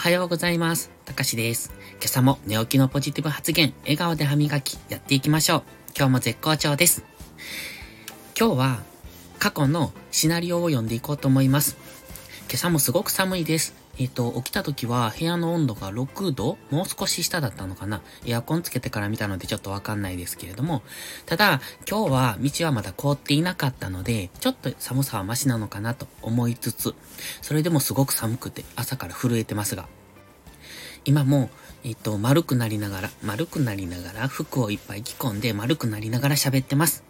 おはようございます。たかしです。今朝も寝起きのポジティブ発言、笑顔で歯磨き、やっていきましょう。今日も絶好調です。今日は、過去のシナリオを読んでいこうと思います。今朝もすごく寒いです。えっ、と、起きた時は部屋の温度が6度もう少し下だったのかなエアコンつけてから見たのでちょっとわかんないですけれども、ただ、今日は道はまだ凍っていなかったので、ちょっと寒さはマシなのかなと思いつつ、それでもすごく寒くて朝から震えてますが、今も、えっと、丸くなりながら、丸くなりながら、服をいっぱい着込んで丸くなりながら喋ってます。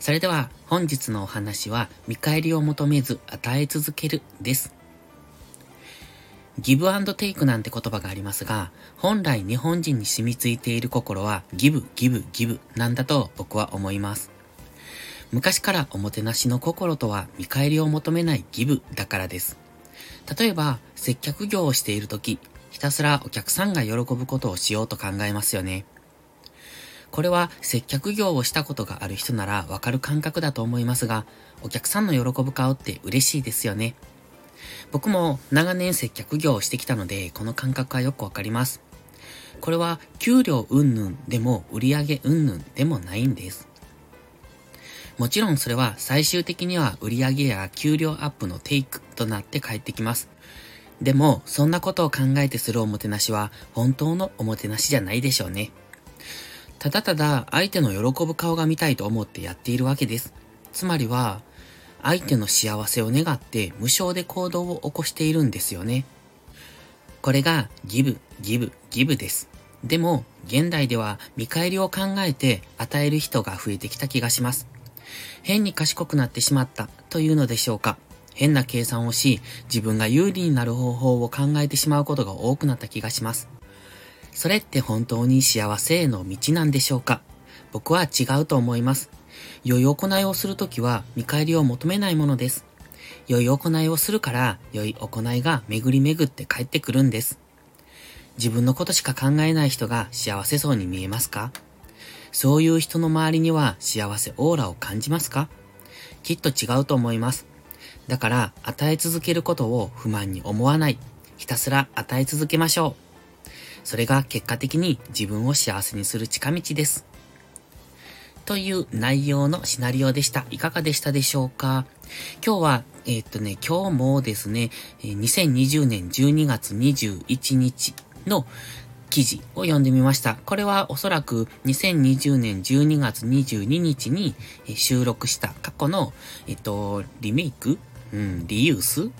それでは、本日のお話は、見返りを求めず与え続けるです。ギブアンドテイクなんて言葉がありますが、本来日本人に染みついている心は、ギブ、ギブ、ギブなんだと僕は思います。昔からおもてなしの心とは見返りを求めないギブだからです。例えば、接客業をしているとき、ひたすらお客さんが喜ぶことをしようと考えますよね。これは接客業をしたことがある人ならわかる感覚だと思いますが、お客さんの喜ぶ顔って嬉しいですよね。僕も長年接客業をしてきたので、この感覚はよくわかります。これは給料云々でも売上云々でもないんです。もちろんそれは最終的には売上や給料アップのテイクとなって返ってきます。でも、そんなことを考えてするおもてなしは本当のおもてなしじゃないでしょうね。ただただ相手の喜ぶ顔が見たいと思ってやっているわけです。つまりは、相手の幸せを願って無償で行動を起こしているんですよね。これがギブ、ギブ、ギブです。でも、現代では見返りを考えて与える人が増えてきた気がします。変に賢くなってしまったというのでしょうか。変な計算をし、自分が有利になる方法を考えてしまうことが多くなった気がします。それって本当に幸せへの道なんでしょうか？僕は違うと思います。良い行いをするときは見返りを求めないものです。良い行いをするから良い行いが巡り巡って帰ってくるんです。自分のことしか考えない人が幸せそうに見えますか？そういう人の周りには幸せオーラを感じますか？きっと違うと思います。だから与え続けることを不満に思わない。ひたすら与え続けましょう。それが結果的に自分を幸せにする近道です。という内容のシナリオでした。いかがでしたでしょうか？今日は、えーっとね、今日もですね、2020年12月21日の記事を読んでみました。これはおそらく2020年12月22日に収録した過去の、えっと、リメイクうん、リユース？っ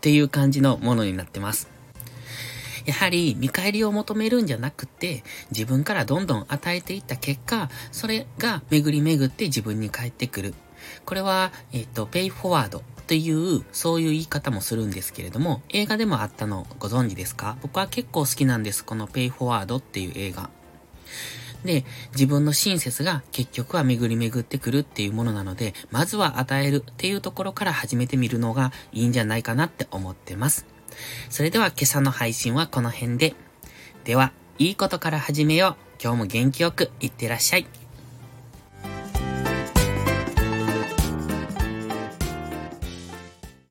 ていう感じのものになってます。やはり見返りを求めるんじゃなくて、自分からどんどん与えていった結果、それが巡り巡って自分に返ってくる。これは、えっ、と、ペイフォワードという、そういう言い方もするんですけれども、映画でもあったのご存知ですか？僕は結構好きなんです。このペイフォワードっていう映画。で、自分の親切が結局は巡り巡ってくるっていうものなので、まずは与えるっていうところから始めてみるのがいいんじゃないかなって思ってます。それでは今朝の配信はこの辺で。では、いいことから始めよう。今日も元気よくいってらっしゃい。